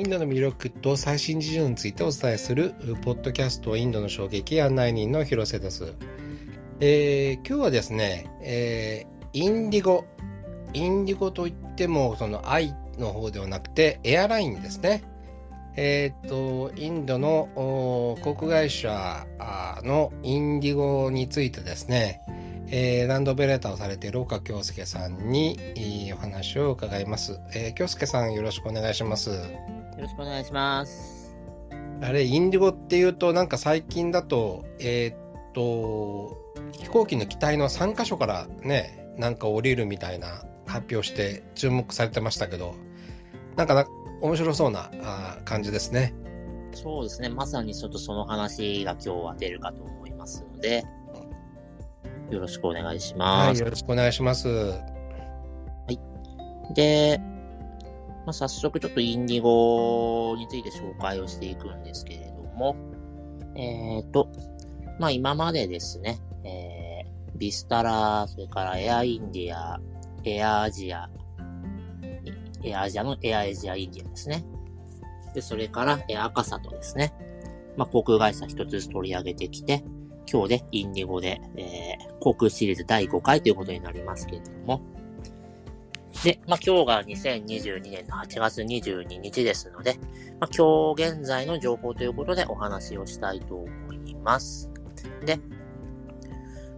インドの魅力と最新事情についてお伝えするポッドキャストインドの衝撃案内人の広瀬です。えー、今日はですね、えー、インディゴ、インディゴといってもその愛の方ではなくてエアラインですね。えっ、と、インドの航空会社のインディゴについてですね、えー、ランドオペレーターをされている岡京介さんにお話を伺います。えー、京介さんよろしくお願いします。よろしくお願いします。あれ、インディゴっていうと、なんか最近だと、えー、っと、飛行機の機体の3箇所からね、なんか降りるみたいな発表して注目されてましたけど、なんかな面白そうなあ感じですね。そうですね。まさにちょっとその話が今日は出るかと思いますので、よろしくお願いします。はい、よろしくお願いします。はい。で、まあ、早速ちょっとインディゴについて紹介をしていくんですけれども、えっ、ー、と、まあ今までですね、えー、ビスタラ、それからエアインディア、エアアジア、エアアジアのエアアジアインディアですね。で、それからエアカサトですね。まあ航空会社一つずつ取り上げてきて、今日でインディゴで、えー、航空シリーズ第5回ということになりますけれども、で、まあ、今日が2022年の8月22日ですので、まあ、今日現在の情報ということでお話をしたいと思います。で、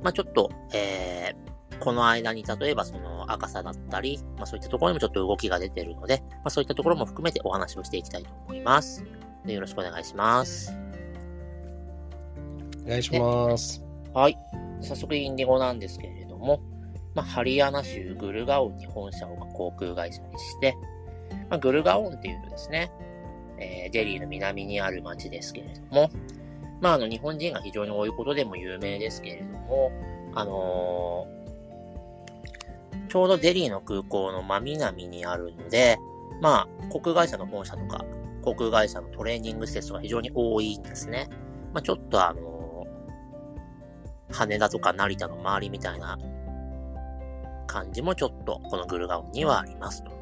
まあ、ちょっと、えー、この間に例えばその赤さだったり、まあ、そういったところにもちょっと動きが出てるので、まあ、そういったところも含めてお話をしていきたいと思います。でよろしくお願いします。お願いします。はい。早速インディゴなんですけれども、まあ、ハリアナ州グルガオンに本社を航空会社にして、まあ、グルガオンっていうとですね、えー、デリーの南にある町ですけれども、まあ、あの、日本人が非常に多いことでも有名ですけれども、あのー、ちょうどデリーの空港の真南にあるので、まあ、航空会社の本社とか、航空会社のトレーニング施設が非常に多いんですね。まあ、ちょっとあの羽田とか成田の周りみたいな感じもちょっとこのグルガオンにはありますと。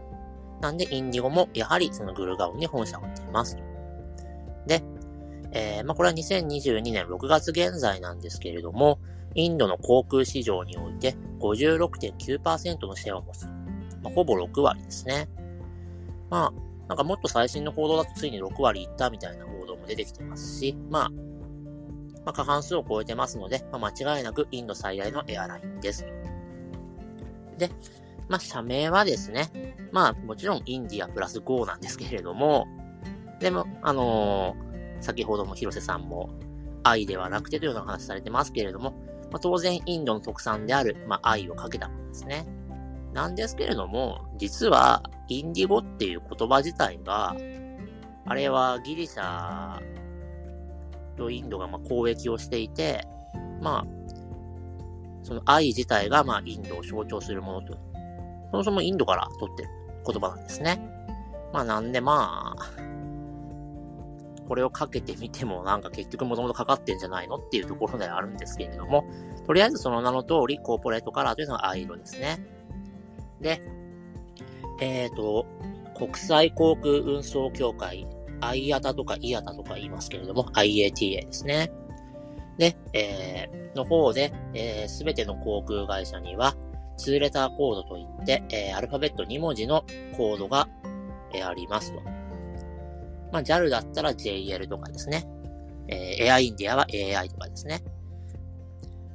なんで、インディゴもやはりそのグルガオンに本社を置いていますと。で、えー、まあ、これは2022年6月現在なんですけれども、インドの航空市場において56.9%のシェアを持つ。まあ、ほぼ6割ですね。まあ、なんかもっと最新の報道だとついに6割いったみたいな報道も出てきてますし、まあ、まあ、過半数を超えてますので、まあ、間違いなくインド最大のエアラインです。で、まあ、社名はですね、まあ、もちろんインディアプラス GO なんですけれども、でも、あのー、先ほども広瀬さんも愛ではなくてというような話されてますけれども、まあ、当然インドの特産である、まあ、愛をかけたものですね。なんですけれども、実は、インディゴっていう言葉自体が、あれはギリシャとインドがまあ交易をしていて、まあ、その愛自体がまあインドを象徴するものと、そもそもインドから取ってる言葉なんですね。まあなんでまあ、これをかけてみてもなんか結局もともとかかってんじゃないのっていうところではあるんですけれども、とりあえずその名の通りコーポレートカラーというのは藍色ですね。で、えっ、ー、と、国際航空運送協会 IATA とか IATA とか言いますけれども、IATA ですね。で、えー、の方で、えす、べての航空会社には、2レターコードといって、えー、アルファベット2文字のコードが、えー、ありますと。まあ、JAL だったら JL とかですね。えー、エアインディアは AI とかですね。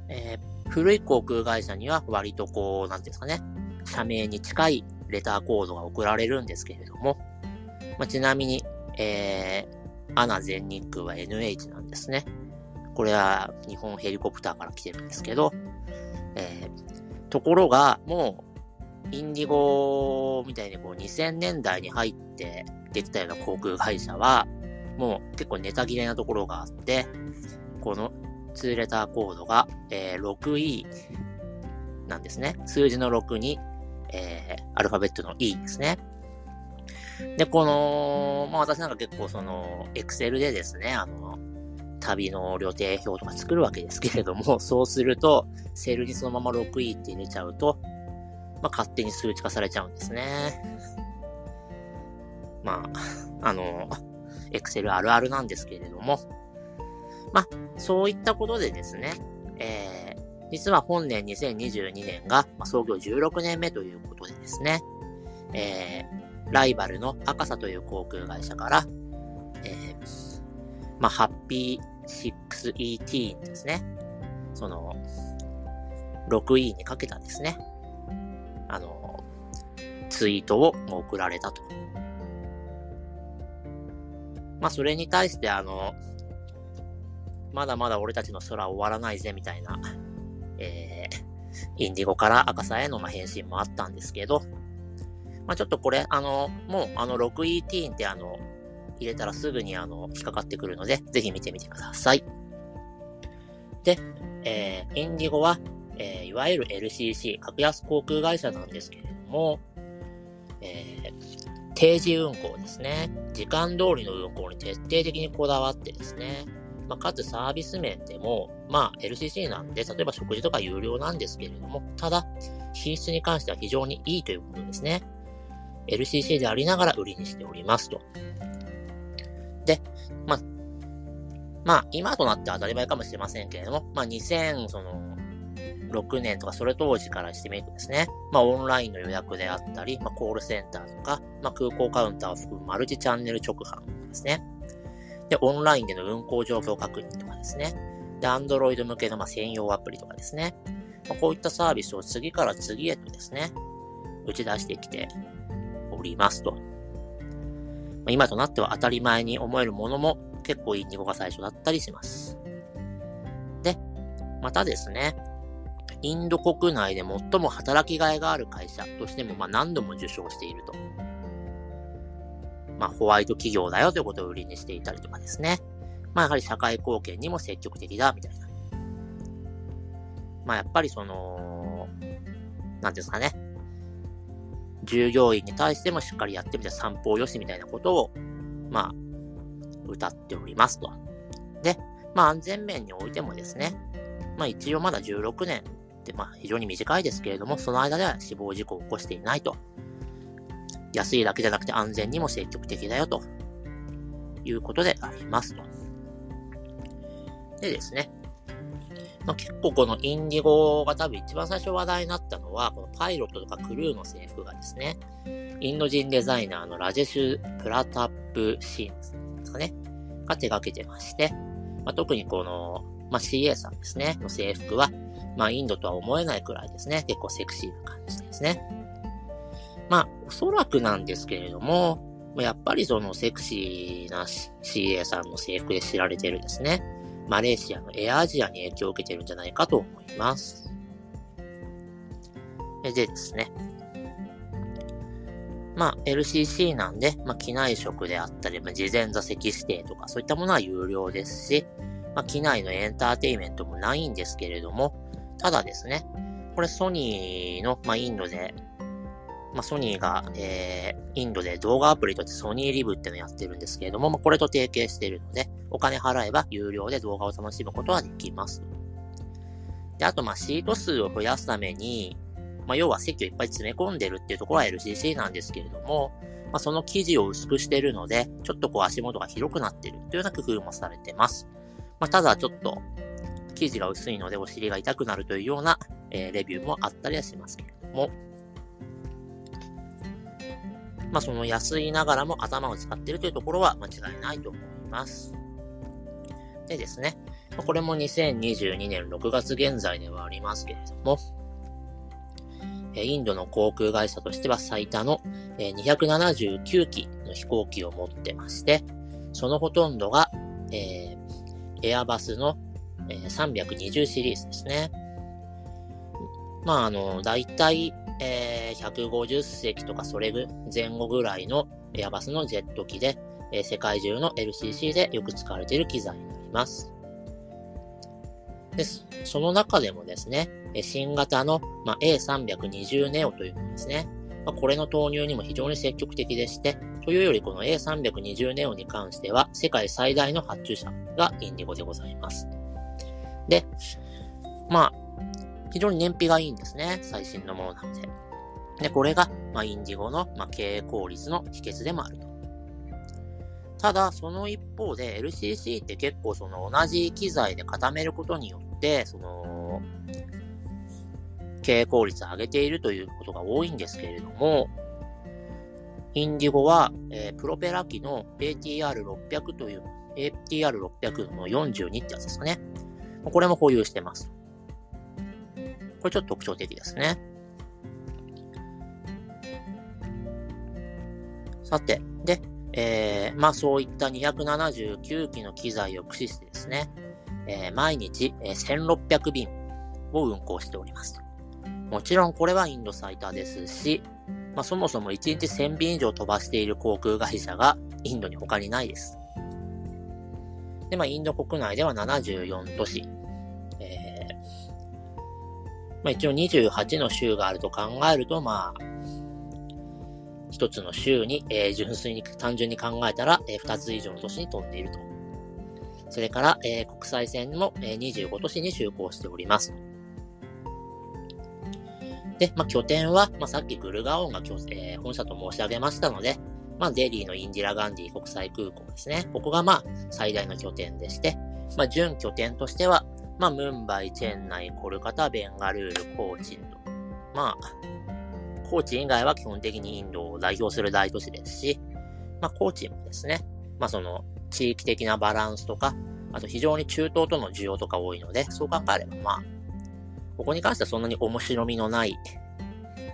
えー、古い航空会社には割とこう、なんですかね、社名に近いレターコードが送られるんですけれども、まあ、ちなみに、えー、アナ全日空は NH なんですね。これは日本ヘリコプターから来てるんですけど、えー、ところが、もう、インディゴみたいにこう2000年代に入って出てたような航空会社は、もう結構ネタ切れなところがあって、この2レターコードが、えー、6E なんですね。数字の6に、えー、アルファベットの E ですね。で、この、まあ私なんか結構その、エクセルでですね、あの、旅の予定表とか作るわけですけれども、そうすると、セールにそのまま 6E って入れちゃうと、まあ勝手に数値化されちゃうんですね。まあ、あの、エクセルあるあるなんですけれども、まあ、そういったことでですね、えー、実は本年2022年が、まあ、創業16年目ということでですね、えー、ライバルの赤サという航空会社から、えー、まあ、ハッピー 6ET ですね、その、6E にかけたですね、あの、ツイートを送られたと。まあ、それに対して、あの、まだまだ俺たちの空終わらないぜ、みたいな、えー、インディゴから赤さへの返信もあったんですけど、まあ、ちょっとこれ、あの、もう、あの、6ET ってあの、入れたらすぐにあの、引っかかってくるので、ぜひ見てみてください。で、えー、インディゴは、えー、いわゆる LCC、格安航空会社なんですけれども、えー、定時運行ですね。時間通りの運行に徹底的にこだわってですね。まあ、かつサービス面でも、まあ、LCC なんで、例えば食事とか有料なんですけれども、ただ、品質に関しては非常にいいということですね。LCC でありながら売りにしておりますと。で、まあ、まあ、今となって当たり前かもしれませんけれども、まあ、2000、その、6年とかそれ当時からしてみるとですね、まあオンラインの予約であったり、まあコールセンターとか、まあ空港カウンターを含むマルチチャンネル直販ですね。で、オンラインでの運行状況確認とかですね。で、Android 向けのま専用アプリとかですね。まあ、こういったサービスを次から次へとですね、打ち出してきておりますと。まあ、今となっては当たり前に思えるものも結構インディゴが最初だったりします。で、またですね、インド国内で最も働きがいがある会社としても、まあ、何度も受賞していると。まあ、ホワイト企業だよということを売りにしていたりとかですね。まあ、やはり社会貢献にも積極的だ、みたいな。まあ、やっぱりその、なんですかね。従業員に対してもしっかりやってみて散歩をよしみたいなことを、まあ、歌っておりますと。で、まあ安全面においてもですね、まあ一応まだ16年って、まあ非常に短いですけれども、その間では死亡事故を起こしていないと。安いだけじゃなくて安全にも積極的だよということでありますと。でですね。まあ、結構このインディゴが多分一番最初話題になったのは、このパイロットとかクルーの制服がですね、インド人デザイナーのラジェシュ・プラタップ・シーンですかね、が手掛けてまして、まあ、特にこの、まあ、CA さんですね、の制服は、まあ、インドとは思えないくらいですね、結構セクシーな感じですね。まあ、おそらくなんですけれども、やっぱりそのセクシーな CA さんの制服で知られてるですね、マレーシアのエアアジアに影響を受けてるんじゃないかと思います。でですね、まあ、LCC なんで、まあ、機内食であったり、まあ、事前座席指定とか、そういったものは有料ですし、まあ、機内のエンターテイメントもないんですけれども、ただですね、これソニーの、まあ、インドで、まあ、ソニーが、えー、インドで動画アプリとしてソニーリブってのやってるんですけれども、まあ、これと提携しているので、お金払えば有料で動画を楽しむことはできます。で、あと、ま、シート数を増やすために、まあ、要は席をいっぱい詰め込んでるっていうところは LCC なんですけれども、まあ、その生地を薄くしてるので、ちょっとこう足元が広くなってるというような工夫もされてます。まあ、ただちょっと、生地が薄いのでお尻が痛くなるというような、えー、レビューもあったりはしますけれども、まあ、その安いながらも頭を使っているというところは間違いないと思います。でですね、これも2022年6月現在ではありますけれども、インドの航空会社としては最多の279機の飛行機を持ってまして、そのほとんどが、えー、エアバスの320シリーズですね。まあ、あの、だいたい、えー、150隻とかそれぐ前後ぐらいのエアバスのジェット機で、えー、世界中の LCC でよく使われている機材になります。です。その中でもですね、新型の、まあ、A320 ネオというものですね。まあ、これの投入にも非常に積極的でして、というよりこの A320 ネオに関しては世界最大の発注者がインディゴでございます。で、まあ、非常に燃費がいいんですね。最新のものなので。で、これが、まあ、インディゴの、まあ、経営効率の秘訣でもあるとただ、その一方で LCC って結構その同じ機材で固めることによって、その、経営効率を上げているということが多いんですけれども、インディゴは、えー、プロペラ機の ATR600 という、ATR600 の42ってやつですかね。これも保有してます。これちょっと特徴的ですね。さて、で、えー、まあそういった279機の機材を駆使してですね、えー、毎日、えー、1600便を運行しております。もちろんこれはインド最多ですし、まあそもそも1日1000便以上飛ばしている航空会社がインドに他にないです。で、まあインド国内では74都市、まあ一応28の州があると考えると、まあ、一つの州に、えー、純粋に、単純に考えたら、えー、二つ以上の都市に飛んでいると。それから、えー、国際線も、えー、25都市に就航しております。で、まあ、拠点は、まあ、さっきグルガオンが、えー、本社と申し上げましたので、まあ、デリーのインディラ・ガンディ国際空港ですね。ここが、まあ、最大の拠点でして、まあ、準拠点としては、まあ、ムンバイ、チェンナイ、コルカタ、ベンガルール、コーチンと。まあ、高知以外は基本的にインドを代表する大都市ですし、まあ、高知もですね、まあ、その、地域的なバランスとか、あと非常に中東との需要とか多いので、そう考えれば、まあ、ここに関してはそんなに面白みのない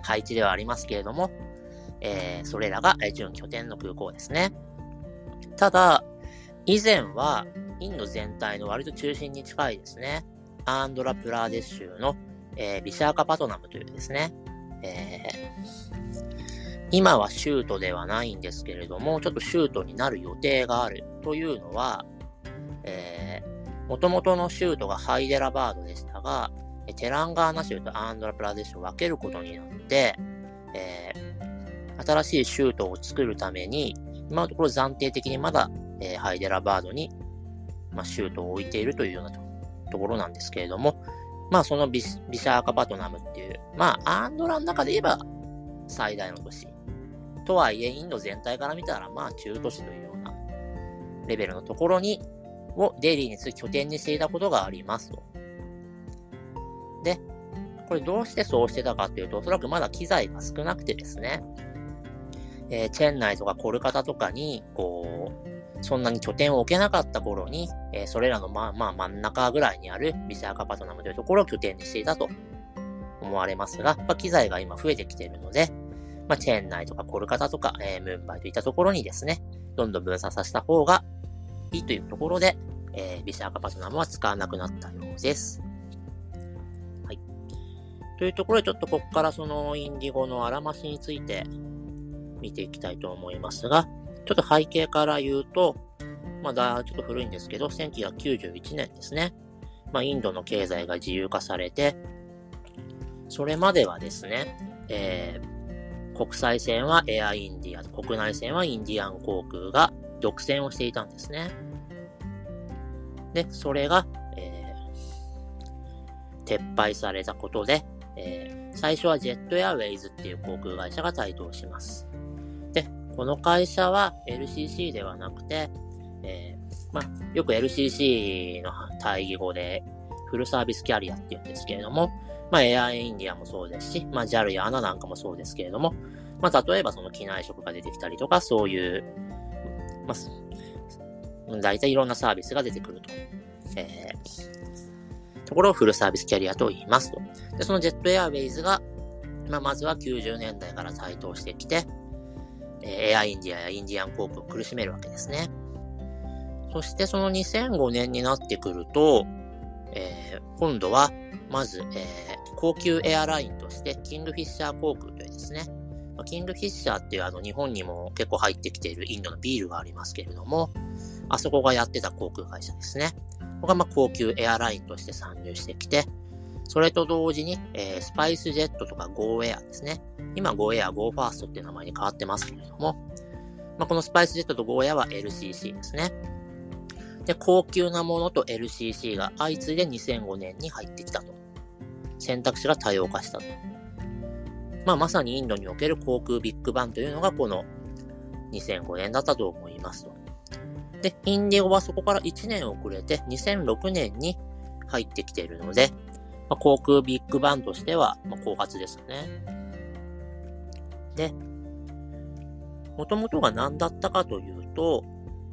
配置ではありますけれども、えー、それらが準拠点の空港ですね。ただ、以前はインド全体の割と中心に近いですね、アンドラプラーデシュ州の、えー、ビシャーカパトナムというですね、えー、今はシュートではないんですけれども、ちょっとシュートになる予定があるというのは、えー、元々のシュートがハイデラバードでしたが、テランガーナ州とアンドラプラデシュを分けることになって、えー、新しいシュートを作るために、今のところ暫定的にまだ、えー、ハイデラバードに、まあ、シュートを置いているというようなところなんですけれども、まあそのビシャーカパトナムっていう、まあアンドラの中で言えば最大の都市。とはいえ、インド全体から見たら、まあ中都市というようなレベルのところに、をデイリーに拠点にしていたことがありますと。で、これどうしてそうしてたかっていうと、おそらくまだ機材が少なくてですね、えー、チェン内とかコルカタとかに、こう、そんなに拠点を置けなかった頃に、えー、それらのまあまあ真ん中ぐらいにあるビシャーカパトナムというところを拠点にしていたと思われますが、まあ、機材が今増えてきているので、まあ、チェーン内とかコルカタとか、えー、ムンバイといったところにですね、どんどん分散させた方がいいというところで、えー、ビシャーカパトナムは使わなくなったようです。はい。というところでちょっとここからそのインディゴのあらましについて見ていきたいと思いますが、ちょっと背景から言うと、まだちょっと古いんですけど、1991年ですね。まあ、インドの経済が自由化されて、それまではですね、えー、国際線はエアインディア、国内線はインディアン航空が独占をしていたんですね。で、それが、えー、撤廃されたことで、えー、最初はジェットエアウェイズっていう航空会社が台頭します。この会社は LCC ではなくて、えー、まあ、よく LCC の対義語でフルサービスキャリアって言うんですけれども、まあ、エアインディアもそうですし、まあ、JAL や ANA なんかもそうですけれども、まあ、例えばその機内食が出てきたりとか、そういう、まあ、大体いろんなサービスが出てくると。えー、ところをフルサービスキャリアと言いますと。で、そのジェットエアウェイズが、まあ、まずは90年代から台頭してきて、エアインディアやインディアン航空を苦しめるわけですね。そしてその2005年になってくると、えー、今度は、まず、えー、高級エアラインとして、キングフィッシャー航空というですね、キングフィッシャーっていうあの日本にも結構入ってきているインドのビールがありますけれども、あそこがやってた航空会社ですね。ここがま高級エアラインとして参入してきて、それと同時に、えー、スパイスジェットとか Go Air ですね。今 Go Air Go First っていう名前に変わってますけれども、まあ、このスパイスジェットと Go Air は LCC ですね。で、高級なものと LCC が相次いで2005年に入ってきたと。選択肢が多様化したと。まあ、まさにインドにおける航空ビッグバンというのがこの2005年だったと思いますと。で、インディゴはそこから1年遅れて2006年に入ってきているので、まあ、航空ビッグバンとしては、まあ、後発ですよね。で、もともとが何だったかというと、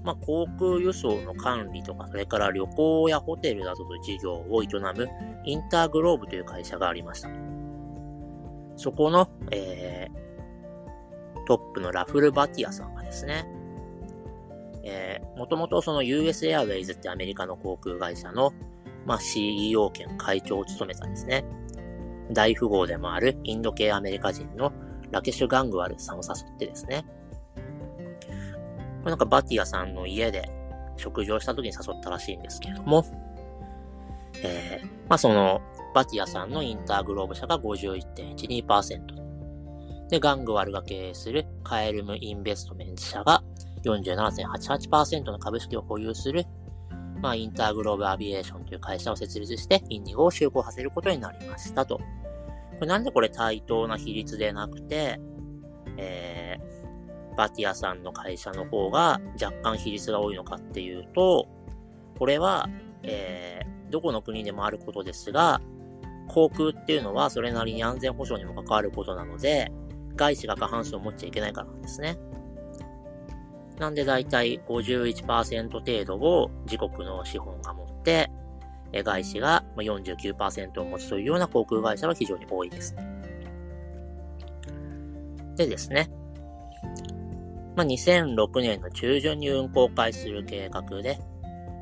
まあ、航空輸送の管理とか、それから旅行やホテルなどの事業を営むインターグローブという会社がありました。そこの、えー、トップのラフル・バティアさんがですね、えー、もともとその US Airways ってアメリカの航空会社の、まあ、CEO 兼会長を務めたんですね。大富豪でもあるインド系アメリカ人のラケシュ・ガングワルさんを誘ってですね、これなんかバティアさんの家で食事をした時に誘ったらしいんですけれども、えー、まあその、バティアさんのインターグローブ社が51.12%。で、ガングワルが経営するカエルムインベストメント社が47.88%の株式を保有する、まあ、インターグローブアビエーションという会社を設立して、インディゴを就航させることになりましたと。これなんでこれ対等な比率でなくて、えー、バティアさんの会社の方が若干比率が多いのかっていうと、これは、えー、どこの国でもあることですが、航空っていうのはそれなりに安全保障にも関わることなので、外資が過半数を持っちゃいけないからなんですね。なんでだいたい51%程度を自国の資本が持って、外資が49%を持つというような航空会社は非常に多いです。でですね、まあ、2006年の中旬に運航開始する計画で、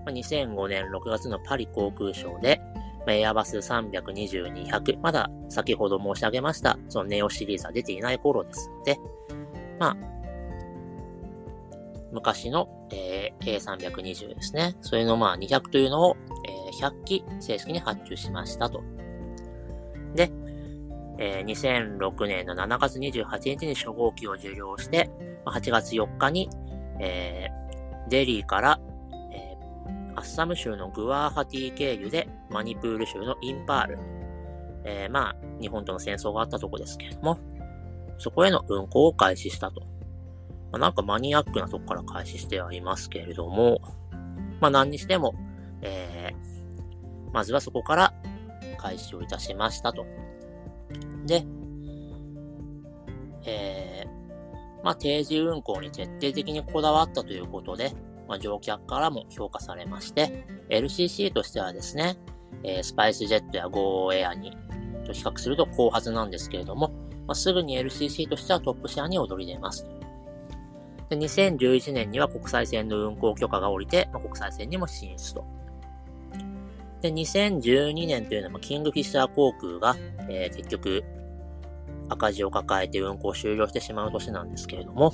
まあ、2005年6月のパリ航空ショーで、まあ、エアバス320-200、まだ先ほど申し上げました、そのネオシリーズは出ていない頃ですので、まあ、昔の、えー、A320 ですね。それのまあ200というのを、えー、100機正式に発注しましたと。で、えー、2006年の7月28日に初号機を受領して、8月4日に、えー、デリーから、えー、アッサム州のグワーハティ経由でマニプール州のインパール、えー、まあ、日本との戦争があったとこですけれども、そこへの運行を開始したと。まあ、なんかマニアックなとこから開始してはいますけれども、まあ何にしても、えー、まずはそこから開始をいたしましたと。で、えー、まあ、定時運行に徹底的にこだわったということで、まあ、乗客からも評価されまして、LCC としてはですね、えー、スパイスジェットや GO エアにと比較すると後発なんですけれども、まあ、すぐに LCC としてはトップシェアに躍り出ます。で2011年には国際線の運航許可が下りて、まあ、国際線にも進出と。で、2012年というのは、キングフィッシャー航空が、えー、結局、赤字を抱えて運行終了してしまう年なんですけれども、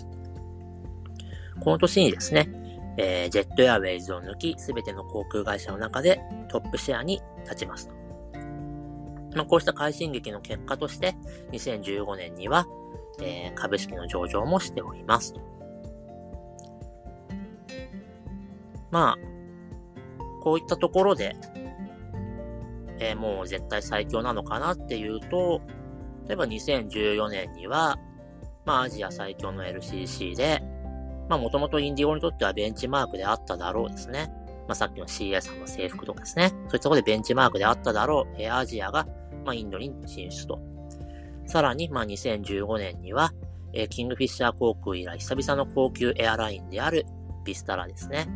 この年にですね、えー、ジェットエアウェイズを抜き、すべての航空会社の中でトップシェアに立ちますと。まあ、こうした快進撃の結果として、2015年には、えー、株式の上場もしております。まあ、こういったところで、えー、もう絶対最強なのかなっていうと、例えば2014年には、まあアジア最強の LCC で、まあもともとインディゴにとってはベンチマークであっただろうですね。まあさっきの CA さんの制服とかですね。そういったところでベンチマークであっただろう、エアアジアが、まあインドに進出と。さらに、まあ2015年には、えー、キングフィッシャー航空以来久々の高級エアラインであるビスタラですね。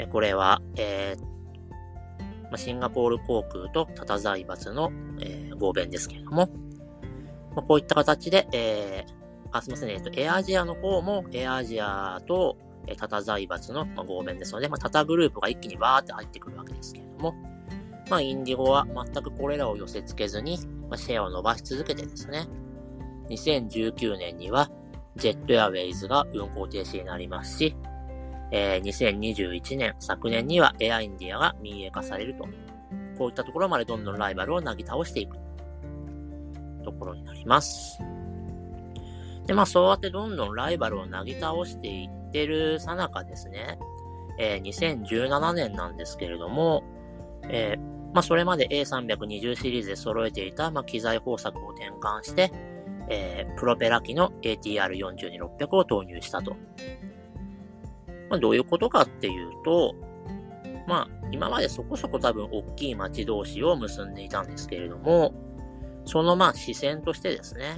えこれは、えー、ま、シンガポール航空とタタ財閥の、えー、合弁ですけれども、ま、こういった形で、えー、あ、すみません、えっ、と、エアアジアの方も、エアアジアと、え、タタ財閥の、ま、合弁ですので、ま、タタグループが一気にバーって入ってくるわけですけれども、ま、インディゴは全くこれらを寄せ付けずに、ま、シェアを伸ばし続けてですね、2019年には、ジェットエアウェイズが運行停止になりますし、えー、2021年、昨年にはエアインディアが民営化されると。こういったところまでどんどんライバルをなぎ倒していくところになります。で、まあそうやってどんどんライバルをなぎ倒していってるさなかですね、えー、2017年なんですけれども、えー、まあそれまで A320 シリーズで揃えていた、まあ、機材工作を転換して、えー、プロペラ機の ATR42-600 を投入したと。まあ、どういうことかっていうと、まあ、今までそこそこ多分大きい町同士を結んでいたんですけれども、そのまあ視線としてですね、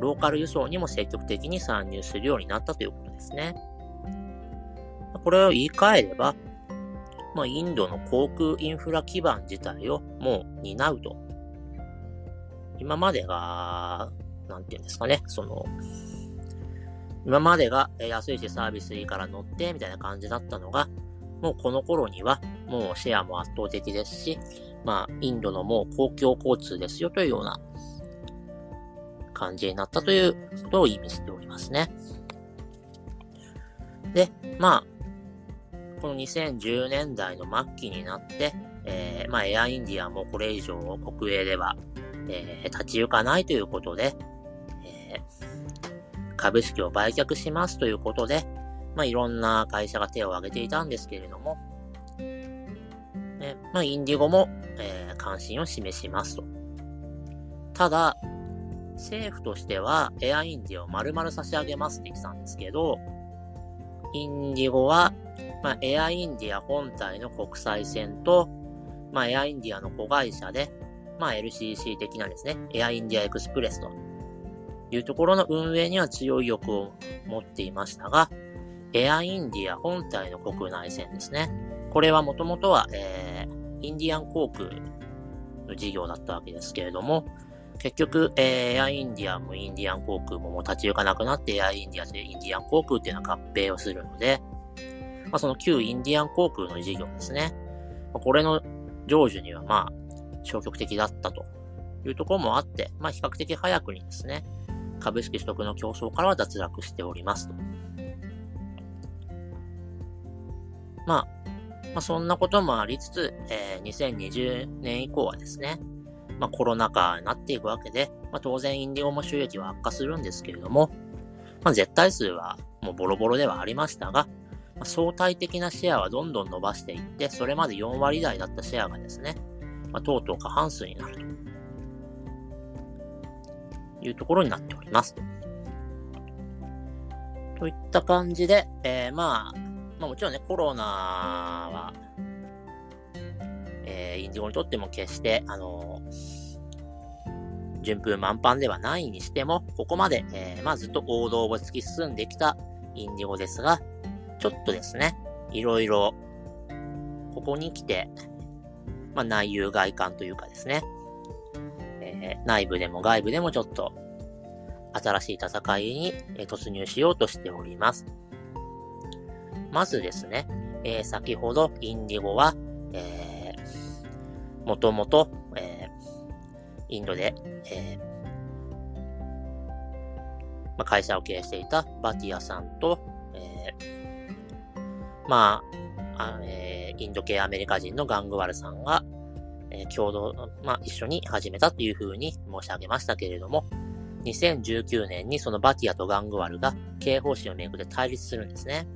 ローカル輸送にも積極的に参入するようになったということですね。これを言い換えれば、まあ、インドの航空インフラ基盤自体をもう担うと。今までが、なんていうんですかね、その、今までが安いしサービスいいから乗ってみたいな感じだったのが、もうこの頃にはもうシェアも圧倒的ですし、まあ、インドのもう公共交通ですよというような感じになったということを意味しておりますね。で、まあ、この2010年代の末期になって、えー、まあ、エアインディアもこれ以上国営では、えー、立ち行かないということで、株式を売却しますということで、まあ、いろんな会社が手を挙げていたんですけれども、えまあ、インディゴも、えー、関心を示しますと。ただ、政府としてはエアインディアを丸々差し上げますって言ってたんですけど、インディゴはまあ、エアインディア本体の国際線と、まあ、エアインディアの子会社で、まあ、LCC 的なですね、エアインディアエクスプレスというところの運営には強い欲を持っていましたが、エアインディア本体の国内線ですね。これはもともとは、えー、インディアン航空の事業だったわけですけれども、結局、えー、エアインディアもインディアン航空ももう立ち行かなくなって、エアインディアとインディアン航空っていうのは合併をするので、まあ、その旧インディアン航空の事業ですね。ま、これの成就にはまあ、消極的だったというところもあって、まあ、比較的早くにですね、株式取得の競争からは脱落しておりますと。まあ、まあ、そんなこともありつつ、えー、2020年以降はですね、まあ、コロナ禍になっていくわけで、まあ、当然インディゴも収益は悪化するんですけれども、まあ、絶対数はもうボロボロではありましたが、ま相対的なシェアはどんどん伸ばしていって、それまで4割台だったシェアがですね、まあ、とうとう過半数になるというところになっております。といった感じで、えー、まあ、まあもちろんね、コロナは、えー、インディゴにとっても決して、あのー、順風満帆ではないにしても、ここまで、えー、まあずっと王道を突き進んできたインディゴですが、ちょっとですね、いろいろ、ここに来て、まあ、内遊外観というかですね、えー、内部でも外部でもちょっと、新しい戦いに突入しようとしております。まずですね、えー、先ほどインディゴは、えー、もともと、えー、インドで、えーまあ、会社を経営していたバティアさんと、えー、まあ、あえー、インド系アメリカ人のガングワルさんが、え、共同、まあ、一緒に始めたというふうに申し上げましたけれども、2019年にそのバティアとガングワルが経営方針をめぐって対立するんですね。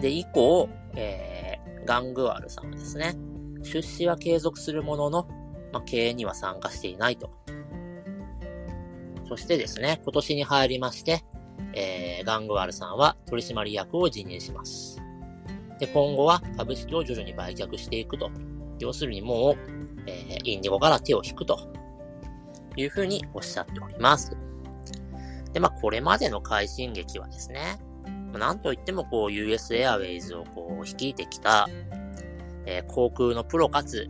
で、以降、えー、ガングワルさんはですね、出資は継続するものの、まあ、経営には参加していないと。そしてですね、今年に入りまして、えー、ガングワルさんは取締役を辞任します。で、今後は株式を徐々に売却していくと。要するにもう、えー、インディゴから手を引くというふうにおっしゃっております。で、まあ、これまでの快進撃はですね、なんといってもこう US エアウェイズをこう率いてきた、えー、航空のプロかつ、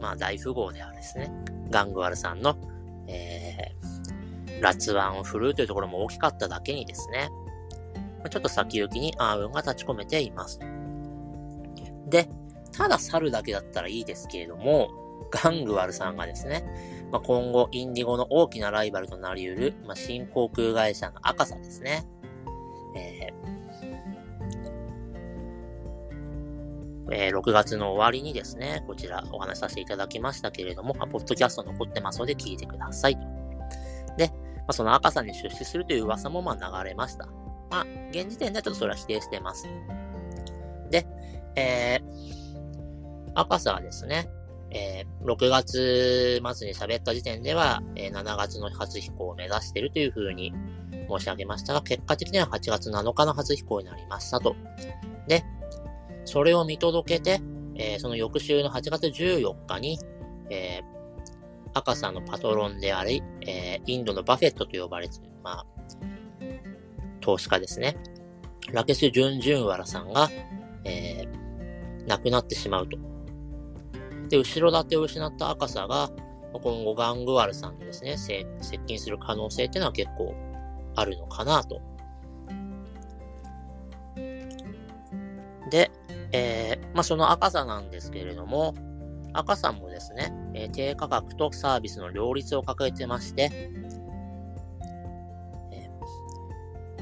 まあ大富豪であるですね、ガングワルさんの、えラツワンを振るうというところも大きかっただけにですね、ちょっと先行きに暗雲が立ち込めています。で、ただ去るだけだったらいいですけれども、ガングワルさんがですね、まあ、今後、インディゴの大きなライバルとなり得る、まあ、新航空会社の赤さですね。えーえー、6月の終わりにですね、こちらお話しさせていただきましたけれども、ま、ポッドキャスト残ってますので聞いてくださいと。で、まあ、その赤さに出資するという噂もまあ流れました。まあ、現時点ではちょっとそれは否定してます。で、えー、赤さはですね、えー、6月末に喋った時点では、えー、7月の初飛行を目指しているというふうに、申し上げましたが、結果的には8月7日の初飛行になりましたと。で、それを見届けて、えー、その翌週の8月14日に、え、赤さんのパトロンであり、え、インドのバフェットと呼ばれている、まあ、投資家ですね。ラケス・ジュン・ジュンワラさんが、え、亡くなってしまうと。で、後ろ盾を失った赤さが、今後ガングワルさんにですね、接近する可能性っていうのは結構あるのかなと。で、えー、まあ、その赤さなんですけれども、赤さんもですね、えー、低価格とサービスの両立を掲げてまして、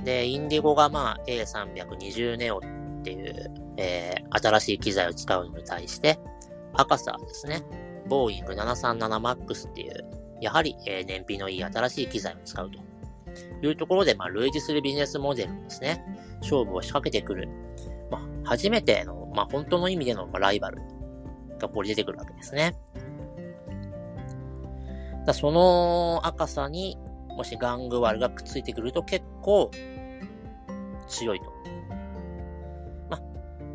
で、インディゴがまあ A320 ネオっていう、えー、新しい機材を使うのに対して、赤さですね、ボーイング 737MAX っていう、やはり、え、燃費のいい新しい機材を使うというところで、まあ、類似するビジネスモデルですね、勝負を仕掛けてくる。まあ、初めての、まあ、本当の意味での、ま、ライバルがここに出てくるわけですね。だその赤さに、もしガングワルがくっついてくると結構強いと。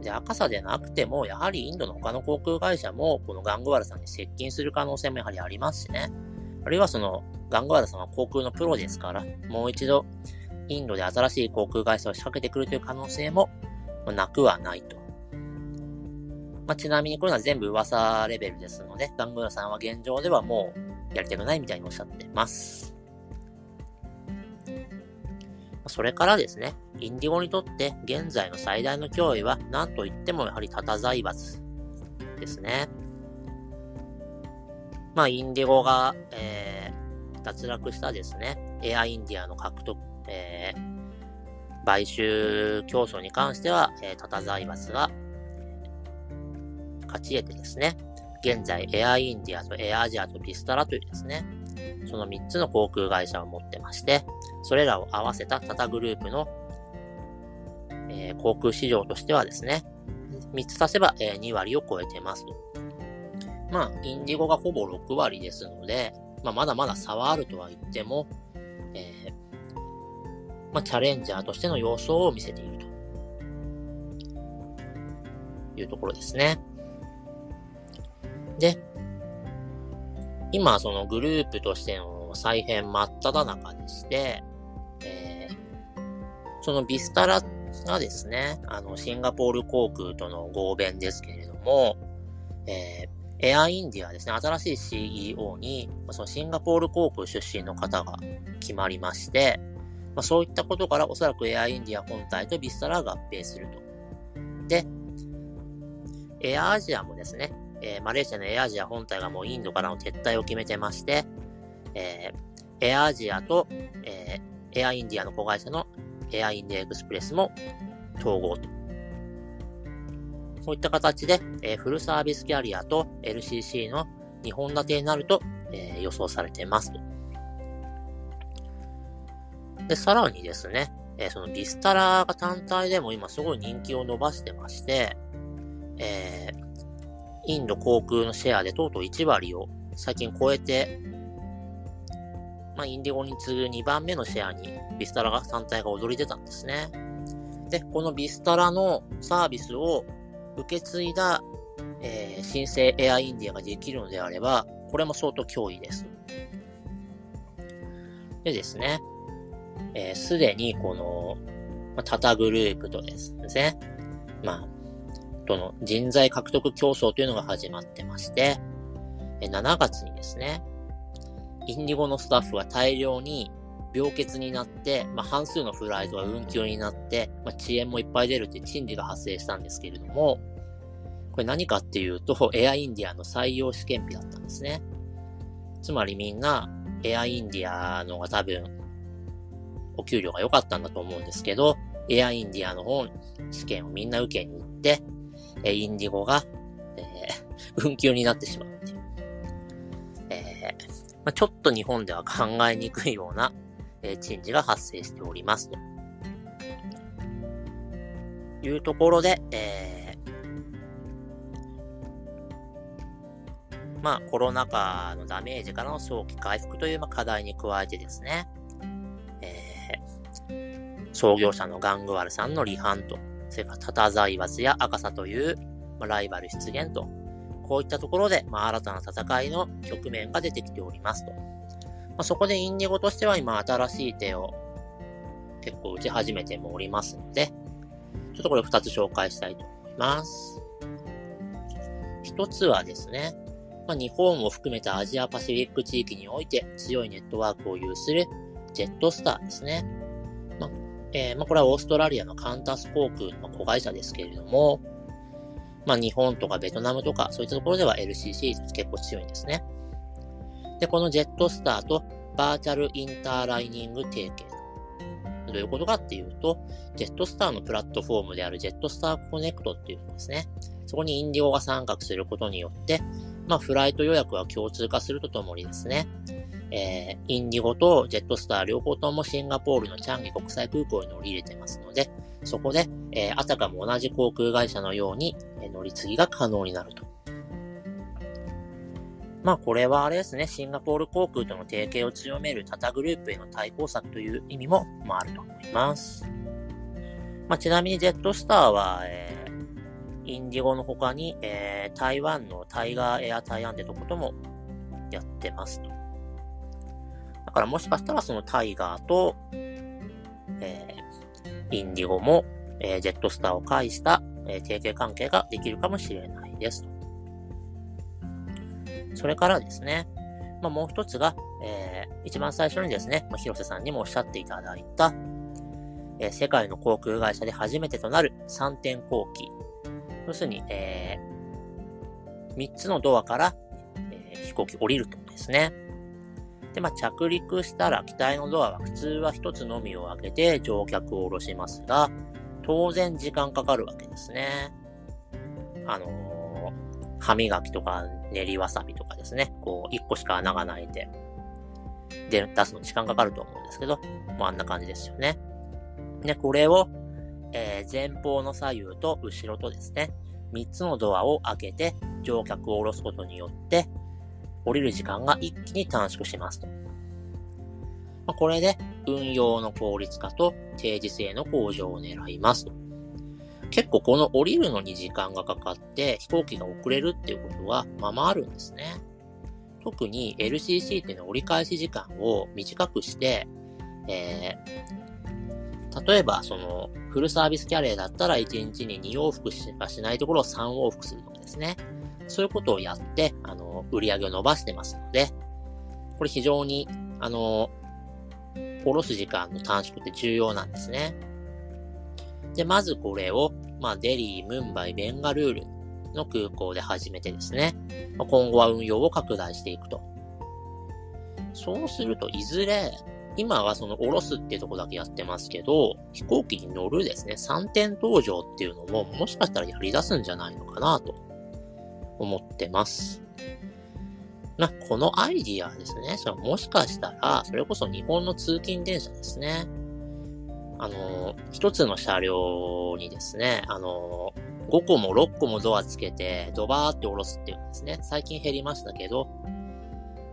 で、赤さでなくても、やはりインドの他の航空会社も、このガングワルさんに接近する可能性もやはりありますしね。あるいはその、ガングワルさんは航空のプロですから、もう一度、インドで新しい航空会社を仕掛けてくるという可能性も、なくはないと。まあ、ちなみにこれは全部噂レベルですので、ガングラさんは現状ではもうやりたくないみたいにおっしゃってます。それからですね、インディゴにとって現在の最大の脅威は何と言ってもやはりタタ財閥ですね。まあ、インディゴが、えー、脱落したですね、エアインディアの獲得、えー、買収競争に関しては、えー、タタ財閥が勝ち得てですね、現在エアインディアとエアアジアとビスタラというですね、その3つの航空会社を持ってまして、それらを合わせたタタグループの、えー、航空市場としてはですね、3つ足せば、えー、2割を超えてますと。まあ、インディゴがほぼ6割ですので、まあ、まだまだ差はあるとは言っても、えー、まあ、チャレンジャーとしての様相を見せているというところですね。で、今、そのグループとしての再編真っ只中でして、えー、そのビスタラがですね、あの、シンガポール航空との合弁ですけれども、えー、エアインディアですね、新しい CEO に、そのシンガポール航空出身の方が決まりまして、まあ、そういったことからおそらくエアインディア本体とビスタラ合併すると。で、エアアジアもですね、えー、マレーシアのエアアジア本体がもうインドからの撤退を決めてまして、えー、エアアジアと、えー、エアインディアの子会社のエアインディアエクスプレスも統合と。そういった形で、えー、フルサービスキャリアと LCC の2本立てになると、えー、予想されています。で、さらにですね、えー、そのビスタラが単体でも今すごい人気を伸ばしてまして、えー、インド航空のシェアでとうとう1割を最近超えて、まあ、インディゴに次ぐ2番目のシェアにビスタラが単体が躍り出たんですね。で、このビスタラのサービスを受け継いだ、えー、新生エアインディアができるのであれば、これも相当脅威です。でですね、す、えー、で、にこの、まあ、タタグループとですね、まあ、との人材獲得競争というのが始まってまして、7月にですね、インディゴのスタッフが大量に病欠になって、まあ、半数のフライトが運休になって、まあ、遅延もいっぱい出るっていう珍事が発生したんですけれども、これ何かっていうと、エアインディアの採用試験日だったんですね。つまりみんな、エアインディアのが多分、お給料が良かったんだと思うんですけど、エアインディアの方、試験をみんな受けに行って、えインディゴが、えー、運休になってしまうっていう。えー、まあ、ちょっと日本では考えにくいような、えー、珍事が発生しておりますと。いうところで、えー、まあ、コロナ禍のダメージからの早期回復という、まあ、課題に加えてですね、え創業者のガングワルさんの離反と、それからタタザイワスや赤サという、まあ、ライバル出現と、こういったところで、まあ、新たな戦いの局面が出てきておりますと。まあ、そこでインディゴとしては今新しい手を結構打ち始めてもおりますので、ちょっとこれ2つ紹介したいと思います。一つはですね、まあ、日本を含めたアジアパシフィック地域において強いネットワークを有するジェットスターですね。えー、まあ、これはオーストラリアのカンタス航空の子会社ですけれども、まあ、日本とかベトナムとか、そういったところでは LCC 結構強いんですね。で、このジェットスターとバーチャルインターライニング提携。どういうことかっていうと、ジェットスターのプラットフォームであるジェットスターコネクトっていうのですね。そこにインディゴが参画することによって、まあ、フライト予約は共通化するとともにですね、えー、インディゴとジェットスター両方ともシンガポールのチャンギ国際空港に乗り入れてますので、そこで、えー、あたかも同じ航空会社のように、え、乗り継ぎが可能になると。まあこれはあれですね、シンガポール航空との提携を強めるタタグループへの対抗策という意味も、まあ、あると思います。まあちなみにジェットスターは、えー、インディゴの他に、えー、台湾のタイガーエアタイアンってとこともやってますと。だからもしかしたらそのタイガーと、えー、インディゴも、えー、ジェットスターを介した、えー、提携関係ができるかもしれないです。それからですね、まあ、もう一つが、えー、一番最初にですね、まあ、広瀬さんにもおっしゃっていただいた、えー、世界の航空会社で初めてとなる3点後期。要するに、えー、3つのドアから、えー、飛行機降りるとですね。で、まあ、着陸したら機体のドアは普通は1つのみを開けて乗客を降ろしますが、当然時間かかるわけですね。あのー、歯磨きとか練りわさびとかですね、こう、1個しか穴がないで、で、出すの時間かかると思うんですけど、もうあんな感じですよね。で、これを、えー、前方の左右と後ろとですね、3つのドアを開けて乗客を降ろすことによって、降りる時間が一気に短縮しますと。ま、これで運用の効率化と定時性の向上を狙いますと。結構この降りるのに時間がかかって飛行機が遅れるっていうことはままあるんですね。特に LCC っていうのは折り返し時間を短くして、えー、例えばそのフルサービスキャリアだったら1日に2往復しかしないところを3往復するとかですね。そういうことをやって、あの、売り上げを伸ばしてますので、これ非常に、あの、おろす時間の短縮って重要なんですね。で、まずこれを、まあ、デリー、ムンバイ、ベンガルールの空港で始めてですね、ま、今後は運用を拡大していくと。そうすると、いずれ、今はその降ろすっていうとこだけやってますけど、飛行機に乗るですね、3点搭乗っていうのも、もしかしたらやり出すんじゃないのかなと思ってます。まあ、このアイディアですね、それもしかしたら、それこそ日本の通勤電車ですね。あの、一つの車両にですね、あの、5個も6個もドアつけて、ドバーって下ろすっていうんですね。最近減りましたけど、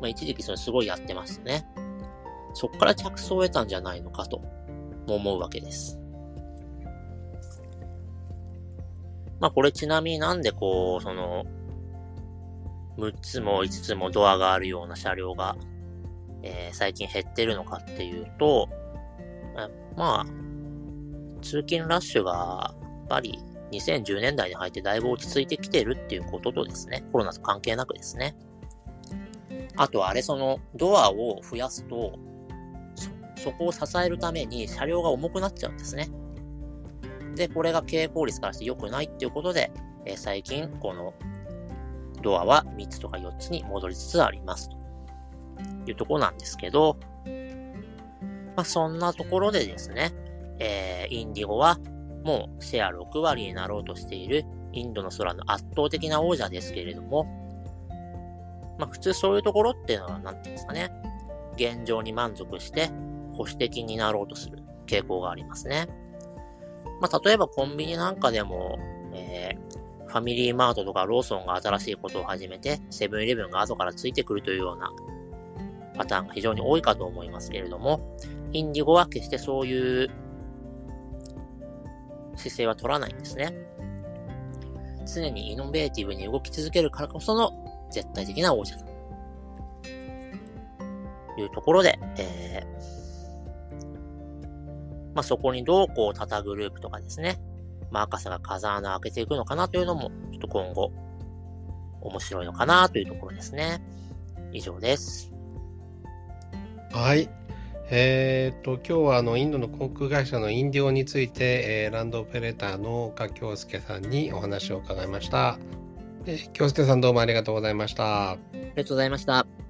まあ、一時期それすごいやってましたね。そっから着想を得たんじゃないのかと、も思うわけです。まあ、これちなみになんでこう、その、6つも5つもドアがあるような車両が、えー、最近減ってるのかっていうと、まあ、通勤ラッシュが、やっぱり2010年代に入ってだいぶ落ち着いてきてるっていうこととですね、コロナと関係なくですね。あとあれ、その、ドアを増やすと、そ、そこを支えるために車両が重くなっちゃうんですね。で、これが経営効率からして良くないっていうことで、えー、最近、この、ドアは3つとか4つに戻りつつあります。というとこなんですけど、まあ、そんなところでですね、えー、インディゴはもうシェア6割になろうとしているインドの空の圧倒的な王者ですけれども、まあ普通そういうところっていうのは何て言うんですかね、現状に満足して保守的になろうとする傾向がありますね。まあ例えばコンビニなんかでも、えー、ファミリーマートとかローソンが新しいことを始めて、セブンイレブンが後からついてくるというようなパターンが非常に多いかと思いますけれども、インディゴは決してそういう姿勢は取らないんですね。常にイノベーティブに動き続けるからこその絶対的な王者というところで、えー、まあ、そこにどうこうタタグループとかですね、まあ、赤さが風穴を開けていくのかなというのも、ちょっと今後、面白いのかなというところですね。以上です。はい。えっ、ー、と、今日はあの、インドの航空会社のインディオについて、えー、ランドオペレーターの岡京介さんにお話を伺いました。えー、京介さんどうもありがとうございました。ありがとうございました。